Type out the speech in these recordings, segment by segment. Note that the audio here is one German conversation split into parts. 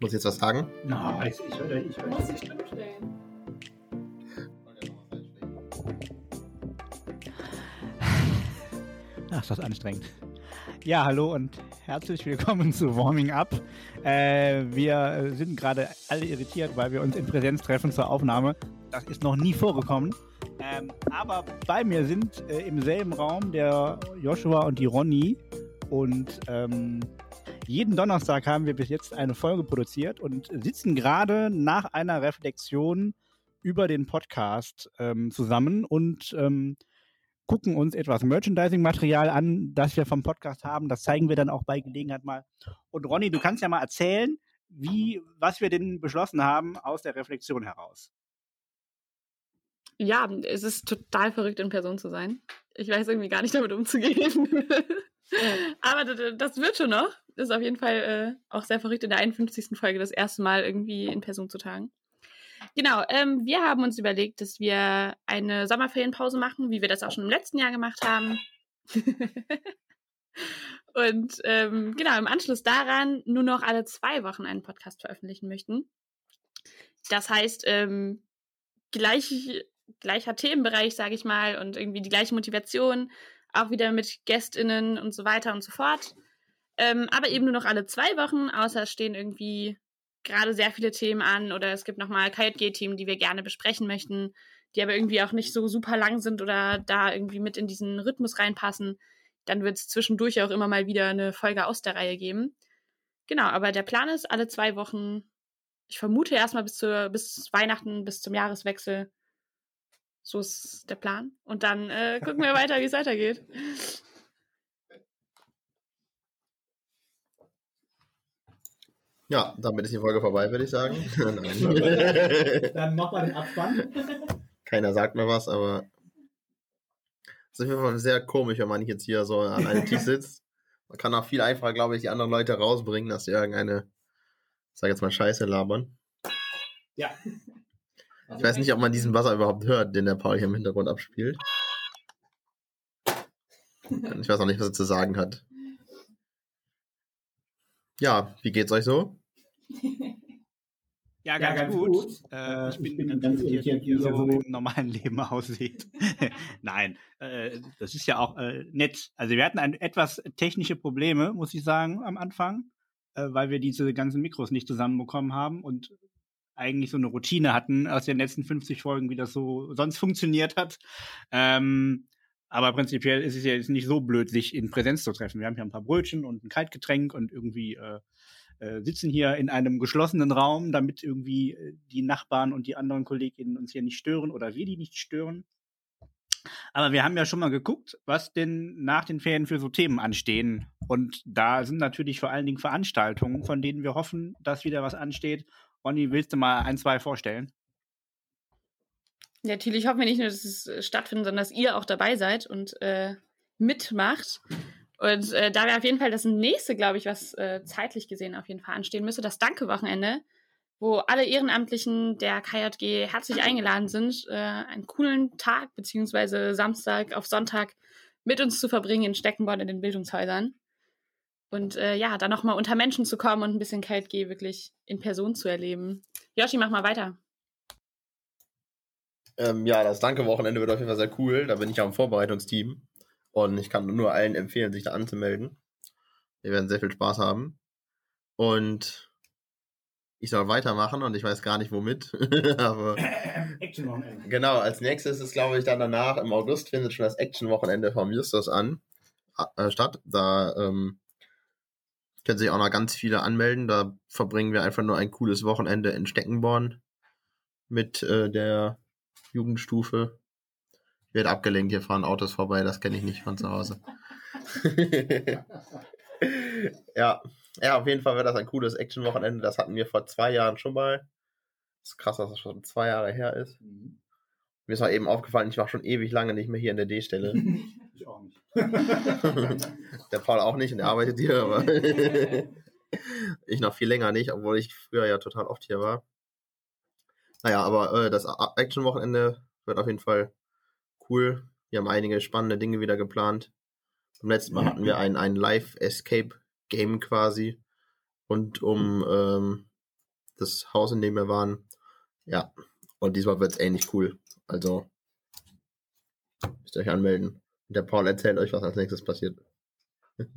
Muss ich jetzt was sagen? Na, ich, ich ich hör. Muss ich Stimme stellen. Ach, ist das anstrengend. Ja, hallo und herzlich willkommen zu Warming Up. Äh, wir sind gerade alle irritiert, weil wir uns in Präsenz treffen zur Aufnahme. Das ist noch nie vorgekommen. Ähm, aber bei mir sind äh, im selben Raum der Joshua und die Ronny. Und ähm, jeden Donnerstag haben wir bis jetzt eine Folge produziert und sitzen gerade nach einer Reflexion über den Podcast ähm, zusammen und ähm, gucken uns etwas Merchandising-Material an, das wir vom Podcast haben. Das zeigen wir dann auch bei Gelegenheit mal. Und Ronny, du kannst ja mal erzählen, wie, was wir denn beschlossen haben aus der Reflexion heraus. Ja, es ist total verrückt, in Person zu sein. Ich weiß irgendwie gar nicht damit umzugehen. Aber das wird schon noch. Das ist auf jeden Fall äh, auch sehr verrückt, in der 51. Folge das erste Mal irgendwie in Person zu tagen. Genau, ähm, wir haben uns überlegt, dass wir eine Sommerferienpause machen, wie wir das auch schon im letzten Jahr gemacht haben. Und ähm, genau, im Anschluss daran nur noch alle zwei Wochen einen Podcast veröffentlichen möchten. Das heißt, ähm, gleich, gleicher Themenbereich, sage ich mal, und irgendwie die gleiche Motivation, auch wieder mit GästInnen und so weiter und so fort. Ähm, aber eben nur noch alle zwei Wochen, außer es stehen irgendwie gerade sehr viele Themen an oder es gibt nochmal KJG-Themen, die wir gerne besprechen möchten, die aber irgendwie auch nicht so super lang sind oder da irgendwie mit in diesen Rhythmus reinpassen, dann wird es zwischendurch auch immer mal wieder eine Folge aus der Reihe geben. Genau, aber der Plan ist, alle zwei Wochen, ich vermute erstmal bis, zur, bis Weihnachten, bis zum Jahreswechsel. So ist der Plan. Und dann äh, gucken wir weiter, wie es weitergeht. Ja, damit ist die Folge vorbei, würde ich sagen. Nein. Dann mach mal den Abspann. Keiner sagt mir was, aber es ist auf jeden Fall sehr komisch, wenn man jetzt hier so an einem Tisch sitzt. Man kann auch viel einfacher, glaube ich, die anderen Leute rausbringen, dass sie irgendeine, sag jetzt mal, Scheiße labern. Ja. Ich weiß nicht, ob man diesen Wasser überhaupt hört, den der Paul hier im Hintergrund abspielt. Ich weiß auch nicht, was er zu sagen hat. Ja, wie geht's euch so? Ja, ganz, Ja, ganz gut. gut. Äh, ich, ich bin, bin ganz irritiert, wie ihr wie so ihr so- im normalen Leben aussieht. Nein, äh, das ist ja auch äh, nett. Also wir hatten ein, etwas technische Probleme, muss ich sagen, am Anfang, äh, weil wir diese ganzen Mikros nicht zusammenbekommen haben und eigentlich so eine Routine hatten aus den letzten 50 Folgen, wie das so sonst funktioniert hat. Ähm, aber prinzipiell ist es ja jetzt nicht so blöd, sich in Präsenz zu treffen. Wir haben hier ein paar Brötchen und ein Kaltgetränk und irgendwie äh, äh, sitzen hier in einem geschlossenen Raum, damit irgendwie äh, die Nachbarn und die anderen Kolleginnen uns hier nicht stören oder wir die nicht stören. Aber wir haben ja schon mal geguckt, was denn nach den Ferien für so Themen anstehen. Und da sind natürlich vor allen Dingen Veranstaltungen, von denen wir hoffen, dass wieder was ansteht. Ronny, willst du mal ein, zwei vorstellen? Ja, Thiel, ich hoffe nicht nur, dass es äh, stattfindet, sondern dass ihr auch dabei seid und äh, mitmacht. Und äh, da wäre auf jeden Fall das nächste, glaube ich, was äh, zeitlich gesehen auf jeden Fall anstehen müsste, das Danke-Wochenende, wo alle Ehrenamtlichen der KJG herzlich eingeladen sind, äh, einen coolen Tag beziehungsweise Samstag auf Sonntag mit uns zu verbringen in Steckenborn in den Bildungshäusern. Und äh, ja, dann nochmal unter Menschen zu kommen und ein bisschen KJG wirklich in Person zu erleben. Joshi, mach mal weiter. Ähm, ja, das Danke-Wochenende wird auf jeden Fall sehr cool. Da bin ich ja im Vorbereitungsteam. Und ich kann nur allen empfehlen, sich da anzumelden. Wir werden sehr viel Spaß haben. Und ich soll weitermachen und ich weiß gar nicht womit. Aber Action-Wochenende. genau, als nächstes ist, glaube ich, dann danach im August findet schon das Action-Wochenende vom Justus an äh, statt. Da ähm, können sich auch noch ganz viele anmelden. Da verbringen wir einfach nur ein cooles Wochenende in Steckenborn mit äh, der Jugendstufe. Ich werde abgelenkt, hier fahren Autos vorbei, das kenne ich nicht von zu Hause. ja. ja, auf jeden Fall wäre das ein cooles Action-Wochenende. Das hatten wir vor zwei Jahren schon mal. Das ist krass, dass das schon zwei Jahre her ist. Mhm. Mir ist auch eben aufgefallen, ich war schon ewig lange nicht mehr hier in der D-Stelle. Ich auch nicht. der Paul auch nicht und er arbeitet hier, aber ich noch viel länger nicht, obwohl ich früher ja total oft hier war. Naja, aber äh, das Action-Wochenende wird auf jeden Fall cool. Wir haben einige spannende Dinge wieder geplant. Beim letzten Mal hatten wir ein, ein Live-Escape-Game quasi. Und um ähm, das Haus, in dem wir waren. Ja, und diesmal wird es ähnlich cool. Also, müsst ihr euch anmelden. Der Paul erzählt euch, was als nächstes passiert.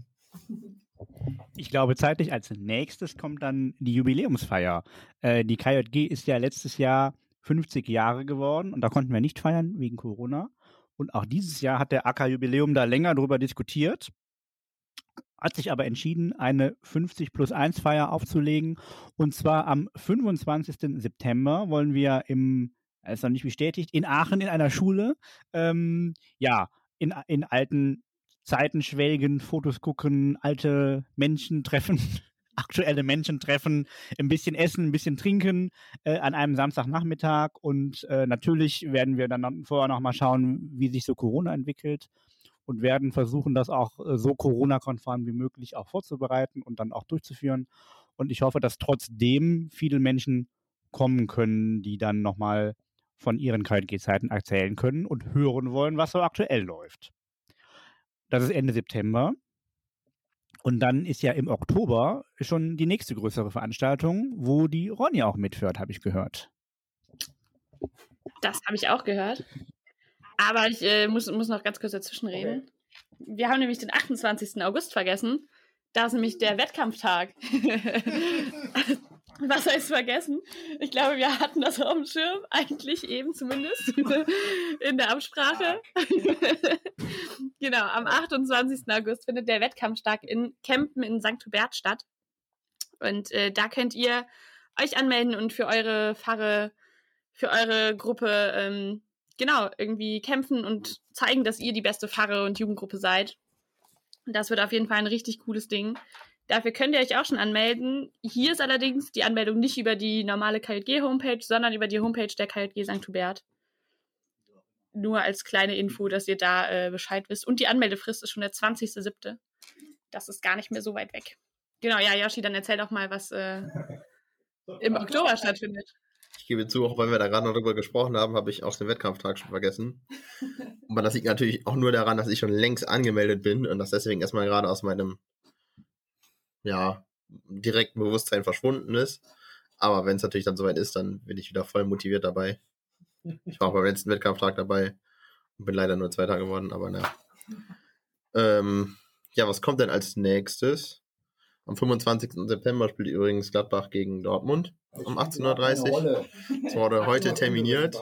Ich glaube, zeitlich als nächstes kommt dann die Jubiläumsfeier. Äh, die KJG ist ja letztes Jahr 50 Jahre geworden und da konnten wir nicht feiern wegen Corona. Und auch dieses Jahr hat der AK Jubiläum da länger drüber diskutiert, hat sich aber entschieden, eine 50 plus 1 Feier aufzulegen. Und zwar am 25. September wollen wir im, ist noch nicht bestätigt, in Aachen in einer Schule, ähm, ja, in, in alten Zeiten schwelgen, Fotos gucken, alte Menschen treffen, aktuelle Menschen treffen, ein bisschen essen, ein bisschen trinken äh, an einem Samstagnachmittag und äh, natürlich werden wir dann vorher noch mal schauen, wie sich so Corona entwickelt und werden versuchen, das auch äh, so Corona-konform wie möglich auch vorzubereiten und dann auch durchzuführen. Und ich hoffe, dass trotzdem viele Menschen kommen können, die dann nochmal von ihren KLG-Zeiten erzählen können und hören wollen, was so aktuell läuft. Das ist Ende September. Und dann ist ja im Oktober schon die nächste größere Veranstaltung, wo die Ronny auch mitführt, habe ich gehört. Das habe ich auch gehört. Aber ich äh, muss, muss noch ganz kurz dazwischen reden. Okay. Wir haben nämlich den 28. August vergessen. Da ist nämlich der Wettkampftag. Was heißt vergessen? Ich glaube, wir hatten das auf dem Schirm, eigentlich eben zumindest, in der Absprache. genau, am 28. August findet der Wettkampftag in Kempen in St. Hubert statt. Und äh, da könnt ihr euch anmelden und für eure Pfarre, für eure Gruppe, ähm, genau, irgendwie kämpfen und zeigen, dass ihr die beste Pfarre und Jugendgruppe seid. Das wird auf jeden Fall ein richtig cooles Ding. Dafür könnt ihr euch auch schon anmelden. Hier ist allerdings die Anmeldung nicht über die normale KJG-Homepage, sondern über die Homepage der KJG St. Hubert. Nur als kleine Info, dass ihr da äh, Bescheid wisst. Und die Anmeldefrist ist schon der 20.07. Das ist gar nicht mehr so weit weg. Genau, ja, Yoshi, dann erzähl doch mal, was äh, im Oktober stattfindet. Ich gebe zu, auch weil wir da gerade noch drüber gesprochen haben, habe ich auch den Wettkampftag schon vergessen. Aber das liegt natürlich auch nur daran, dass ich schon längst angemeldet bin und das deswegen erstmal gerade aus meinem ja, direkten Bewusstsein verschwunden ist. Aber wenn es natürlich dann soweit ist, dann bin ich wieder voll motiviert dabei. Ich war auch beim letzten Wettkampftag dabei und bin leider nur Zweiter geworden, aber naja. Ähm, ja, was kommt denn als nächstes? Am 25. September spielt übrigens Gladbach gegen Dortmund um 18.30 Uhr. Es wurde heute terminiert.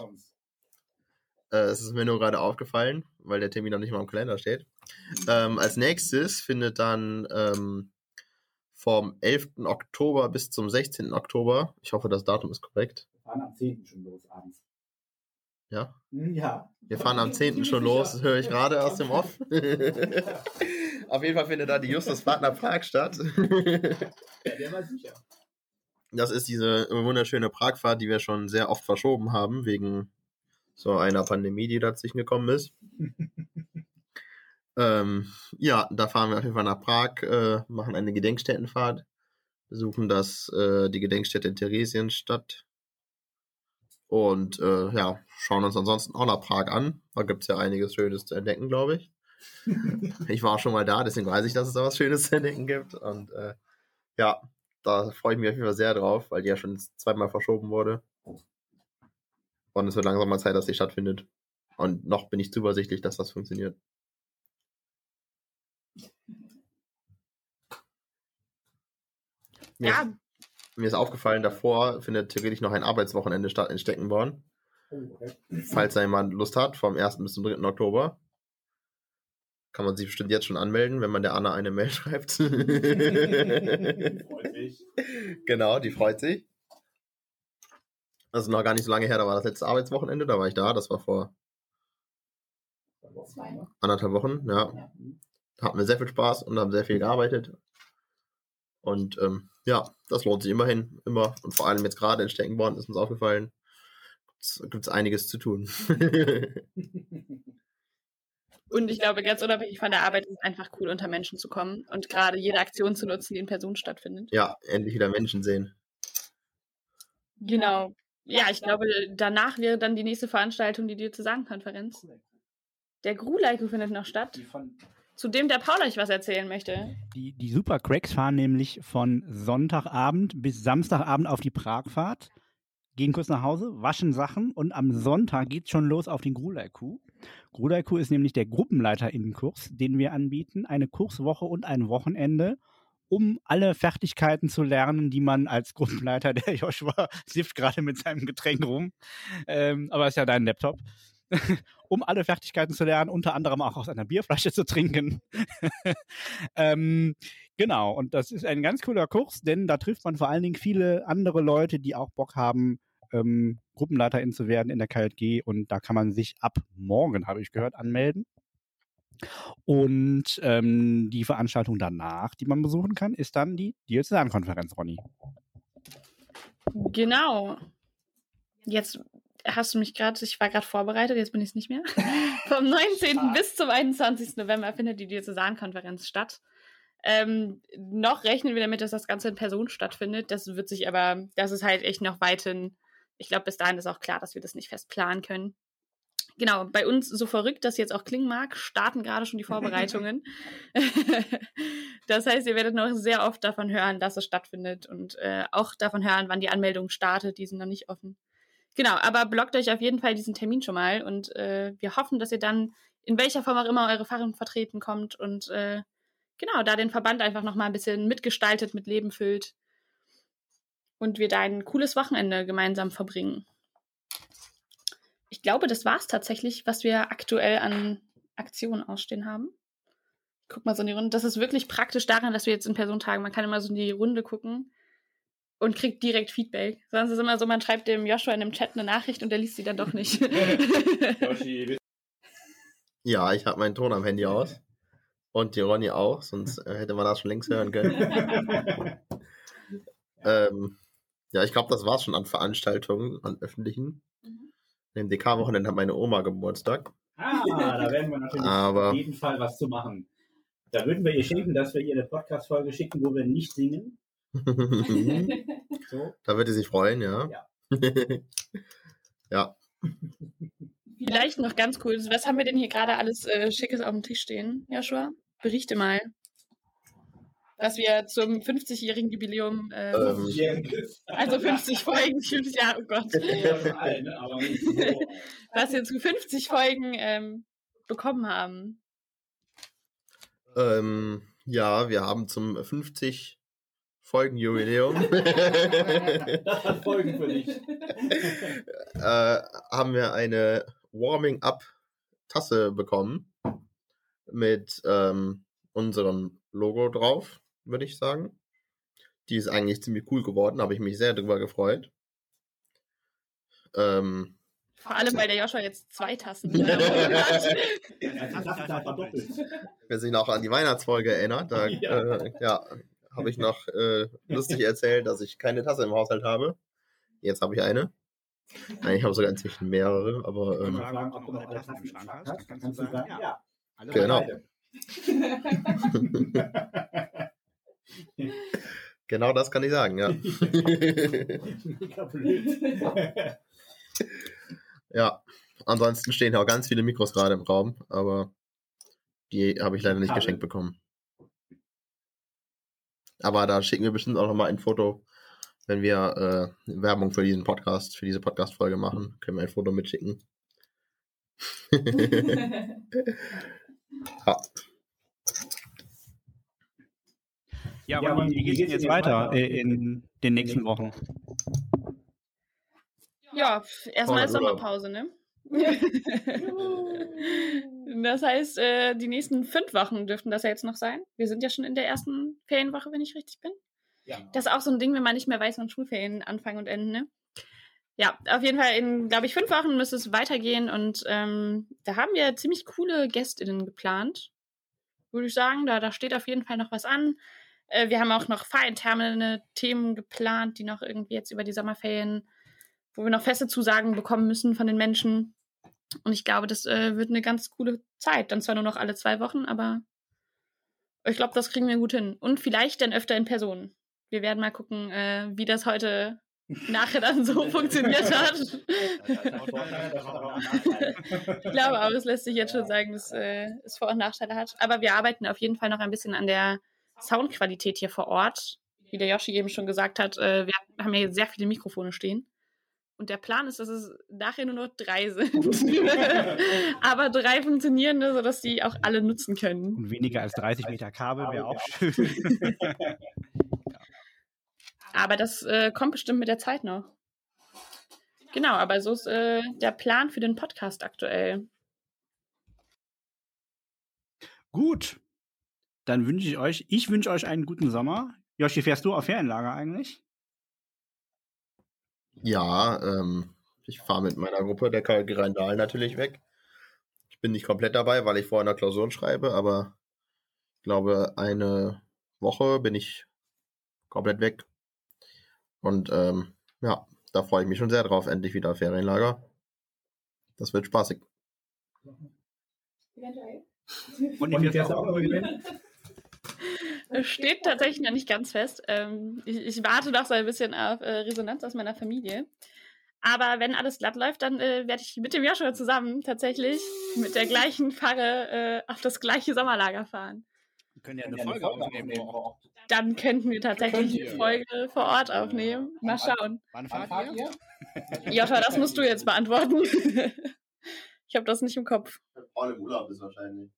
Äh, es ist mir nur gerade aufgefallen, weil der Termin noch nicht mal im Kalender steht. Ähm, als nächstes findet dann ähm, vom 11. Oktober bis zum 16. Oktober. Ich hoffe, das Datum ist korrekt. Wir fahren am 10. schon los abends. Ja? Hm, ja. Wir fahren am 10. schon los, das höre ich gerade aus dem Off. Auf jeden Fall findet da die Justus Partner Park statt. ja, der war sicher. Das ist diese wunderschöne Pragfahrt, die wir schon sehr oft verschoben haben, wegen so einer Pandemie, die dazwischen gekommen ist. Ähm, ja, da fahren wir auf jeden Fall nach Prag, äh, machen eine Gedenkstättenfahrt, besuchen das, äh, die Gedenkstätte in Theresienstadt und äh, ja, schauen uns ansonsten auch nach Prag an. Da gibt es ja einiges Schönes zu entdecken, glaube ich. ich war schon mal da, deswegen weiß ich, dass es da was Schönes zu entdecken gibt. Und äh, ja, da freue ich mich auf jeden Fall sehr drauf, weil die ja schon zweimal verschoben wurde. Und es wird langsam mal Zeit, dass sie stattfindet. Und noch bin ich zuversichtlich, dass das funktioniert. Mir, ja. ist, mir ist aufgefallen, davor findet theoretisch noch ein Arbeitswochenende statt in Steckenborn. Oh, okay. Falls da jemand Lust hat, vom 1. bis zum 3. Oktober. Kann man sich bestimmt jetzt schon anmelden, wenn man der Anna eine Mail schreibt. freut sich. Genau, die freut sich. Das ist noch gar nicht so lange her, da war das letzte Arbeitswochenende, da war ich da, das war vor anderthalb Wochen, ja. Da hatten wir sehr viel Spaß und haben sehr viel gearbeitet. Und ähm, ja, das lohnt sich immerhin, immer. Und vor allem jetzt gerade in Steckenborn ist uns aufgefallen, gibt es einiges zu tun. Und ich glaube, ganz unabhängig von der Arbeit ist es einfach cool, unter Menschen zu kommen und gerade jede Aktion zu nutzen, die in Person stattfindet. Ja, endlich wieder Menschen sehen. Genau. Ja, ich glaube, danach wäre dann die nächste Veranstaltung die Diözesankonferenz. Der Gruleiko findet noch statt. Die von zu dem der Paul euch was erzählen möchte. Die, die Super Cracks fahren nämlich von Sonntagabend bis Samstagabend auf die Pragfahrt, gehen kurz nach Hause, waschen Sachen und am Sonntag geht's schon los auf den Grulaiku. Grulaiku ist nämlich der Gruppenleiterinnenkurs, den wir anbieten, eine Kurswoche und ein Wochenende, um alle Fertigkeiten zu lernen, die man als Gruppenleiter, der Joshua sifft gerade mit seinem Getränk rum, ähm, aber ist ja dein Laptop, um alle Fertigkeiten zu lernen, unter anderem auch aus einer Bierflasche zu trinken. ähm, genau, und das ist ein ganz cooler Kurs, denn da trifft man vor allen Dingen viele andere Leute, die auch Bock haben, ähm, Gruppenleiterin zu werden in der KJG und da kann man sich ab morgen, habe ich gehört, anmelden. Und ähm, die Veranstaltung danach, die man besuchen kann, ist dann die Diözesankonferenz, Ronny. Genau. Jetzt hast du mich gerade, ich war gerade vorbereitet, jetzt bin ich es nicht mehr. Vom 19. bis zum 21. November findet die Diözesankonferenz statt. Ähm, noch rechnen wir damit, dass das Ganze in Person stattfindet. Das wird sich aber, das ist halt echt noch weit hin. Ich glaube, bis dahin ist auch klar, dass wir das nicht fest planen können. Genau, bei uns, so verrückt das jetzt auch klingen mag, starten gerade schon die Vorbereitungen. das heißt, ihr werdet noch sehr oft davon hören, dass es stattfindet und äh, auch davon hören, wann die Anmeldung startet. Die sind noch nicht offen. Genau, aber blockt euch auf jeden Fall diesen Termin schon mal und äh, wir hoffen, dass ihr dann in welcher Form auch immer eure Fahrung vertreten kommt und äh, genau, da den Verband einfach nochmal ein bisschen mitgestaltet, mit Leben füllt und wir da ein cooles Wochenende gemeinsam verbringen. Ich glaube, das war es tatsächlich, was wir aktuell an Aktionen ausstehen haben. Guck mal so in die Runde. Das ist wirklich praktisch daran, dass wir jetzt in Person tagen. Man kann immer so in die Runde gucken und kriegt direkt Feedback. Sonst ist es immer so, man schreibt dem Joshua in dem Chat eine Nachricht und der liest sie dann doch nicht. Ja, ich habe meinen Ton am Handy aus. Und die Ronny auch, sonst äh, hätte man das schon längst hören können. ähm, ja, ich glaube, das war's schon an Veranstaltungen, an öffentlichen. Mhm. Im DK-Wochenende hat meine Oma Geburtstag. Ah, da werden wir natürlich Aber- auf jeden Fall was zu machen. Da würden wir ihr schenken, dass wir ihr eine Podcast-Folge schicken, wo wir nicht singen. da So. wird sie sich freuen, ja. Ja. Vielleicht noch ganz cool. Was haben wir denn hier gerade alles äh, Schickes auf dem Tisch stehen, Joshua? Berichte mal. Was wir zum 50-jährigen Jubiläum, äh, Ähm, also 50 Folgen, 50 Jahre, oh Gott. Was wir zu 50 Folgen ähm, bekommen haben. ähm, ja, wir haben zum 50 Folgen Jubiläum Das hat Folgen für dich. äh, haben wir eine Warming Up Tasse bekommen mit ähm, unserem Logo drauf, würde ich sagen. Die ist eigentlich ziemlich cool geworden, habe ich mich sehr drüber gefreut. Ähm, Vor allem, weil der Joshua jetzt zwei Tassen hat. Wer sich noch an die Weihnachtsfolge erinnert, da Ja. äh, ja, habe ich noch äh, lustig erzählt, dass ich keine Tasse im Haushalt habe. Jetzt habe ich eine. Nein, ich habe sogar inzwischen mehrere, aber ähm, wir fragen, ob du noch alle Tassen im Schrank hast, kannst du sagen, ja. Alle Genau. genau das kann ich sagen, ja. Ja, ansonsten stehen ja auch ganz viele Mikros gerade im Raum, aber die habe ich leider nicht Kabel. geschenkt bekommen. Aber da schicken wir bestimmt auch nochmal ein Foto, wenn wir äh, Werbung für diesen Podcast, für diese Podcast-Folge machen. Können wir ein Foto mitschicken. ja. Ja, Ja, Ronny, Ronny, wie geht's denn jetzt weiter äh, in den nächsten Wochen? Ja, erstmal ist. Sommerpause, ne? das heißt, äh, die nächsten fünf Wochen dürften das ja jetzt noch sein. Wir sind ja schon in der ersten Ferienwoche, wenn ich richtig bin. Ja. Das ist auch so ein Ding, wenn man nicht mehr weiß, wann Schulferien anfangen und enden, ne? Ja, auf jeden Fall in, glaube ich, fünf Wochen müsste es weitergehen und ähm, da haben wir ziemlich coole GästInnen geplant. Würde ich sagen, da, da steht auf jeden Fall noch was an. Äh, wir haben auch noch fahrinterne Themen geplant, die noch irgendwie jetzt über die Sommerferien, wo wir noch feste Zusagen bekommen müssen von den Menschen. Und ich glaube, das äh, wird eine ganz coole Zeit. Dann zwar nur noch alle zwei Wochen, aber ich glaube, das kriegen wir gut hin. Und vielleicht dann öfter in Person. Wir werden mal gucken, äh, wie das heute nachher dann so funktioniert hat. ich glaube aber, es lässt sich jetzt schon sagen, dass äh, es Vor- und Nachteile hat. Aber wir arbeiten auf jeden Fall noch ein bisschen an der Soundqualität hier vor Ort. Wie der Yoshi eben schon gesagt hat, äh, wir haben hier sehr viele Mikrofone stehen. Und der Plan ist, dass es nachher nur noch drei sind. Aber drei funktionierende, sodass die auch alle nutzen können. Und weniger als 30 Meter Kabel wäre auch schön. Aber das äh, kommt bestimmt mit der Zeit noch. Genau, aber so ist äh, der Plan für den Podcast aktuell. Gut. Dann wünsche ich euch, ich wünsche euch einen guten Sommer. Joshi, fährst du auf Ferienlager eigentlich? Ja, ähm, ich fahre mit meiner Gruppe der KG Rheindal natürlich weg. Ich bin nicht komplett dabei, weil ich vorher eine Klausuren schreibe, aber ich glaube, eine Woche bin ich komplett weg. Und ähm, ja, da freue ich mich schon sehr drauf, endlich wieder Ferienlager. Das wird spaßig. Und ich fährst auch? Es steht tatsächlich noch nicht ganz fest. Ähm, ich, ich, warte noch so ein bisschen auf äh, Resonanz aus meiner Familie. Aber wenn alles glatt läuft, dann äh, werde ich mit dem Joshua zusammen tatsächlich mit der gleichen Pfarre äh, auf das gleiche Sommerlager fahren. Wir können ja eine Folge aufnehmen. Dann könnten wir tatsächlich eine Folge vor Ort aufnehmen. Mal schauen. Wann fahrt ihr? Joshua, das musst du jetzt beantworten. ich habe das nicht im Kopf. Paul im Urlaub ist wahrscheinlich.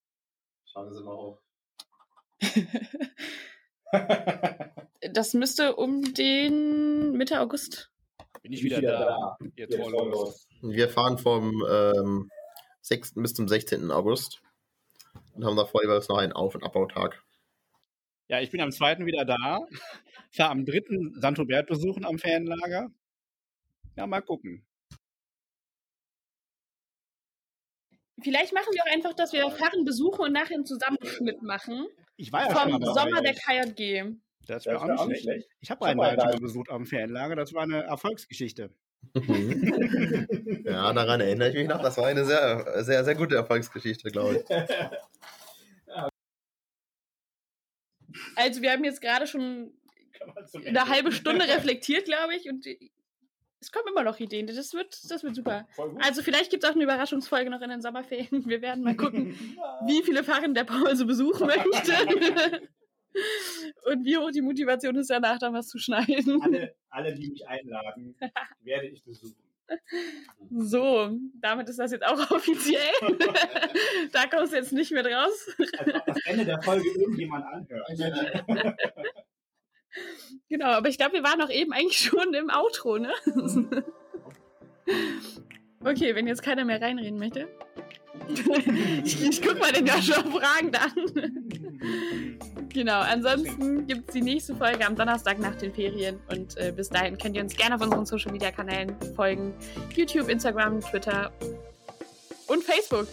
Schauen Sie mal hoch. das müsste um den Mitte August. Bin ich wieder, wieder da. da. Jetzt Wir fahren vom ähm, 6. bis zum 16. August und haben davor jeweils noch einen Auf- und Abbautag. Ja, ich bin am 2. wieder da. Fahre am 3. Santobert besuchen am Ferienlager. Ja, mal gucken. Vielleicht machen wir auch einfach, dass wir Fahren besuchen und nachher einen Zusammenschnitt machen. Ich war ja vom schon Sommer der KJG. Das wäre auch nicht schlecht. Ich habe einen Leiter besucht am Ferienlager. Das war eine Erfolgsgeschichte. ja, daran erinnere ich mich noch. Das war eine sehr, sehr, sehr gute Erfolgsgeschichte, glaube ich. Also wir haben jetzt gerade schon eine halbe Stunde reflektiert, glaube ich, und es kommen immer noch Ideen. Das wird, das wird super. Also vielleicht gibt es auch eine Überraschungsfolge noch in den Sommerferien. Wir werden mal gucken, wie viele Fahrten der Paul so besuchen möchte. Und wie hoch die Motivation ist, danach dann was zu schneiden. Alle, alle die mich einladen, werde ich besuchen. So, damit ist das jetzt auch offiziell. da kommst du jetzt nicht mehr raus. Als ob das Ende der Folge irgendjemand anhört. Genau, aber ich glaube, wir waren auch eben eigentlich schon im Outro, ne? okay, wenn jetzt keiner mehr reinreden möchte. ich, ich guck mal den Joshua fragend an. genau, ansonsten gibt es die nächste Folge am Donnerstag nach den Ferien. Und äh, bis dahin könnt ihr uns gerne auf unseren Social Media Kanälen folgen: YouTube, Instagram, Twitter und Facebook.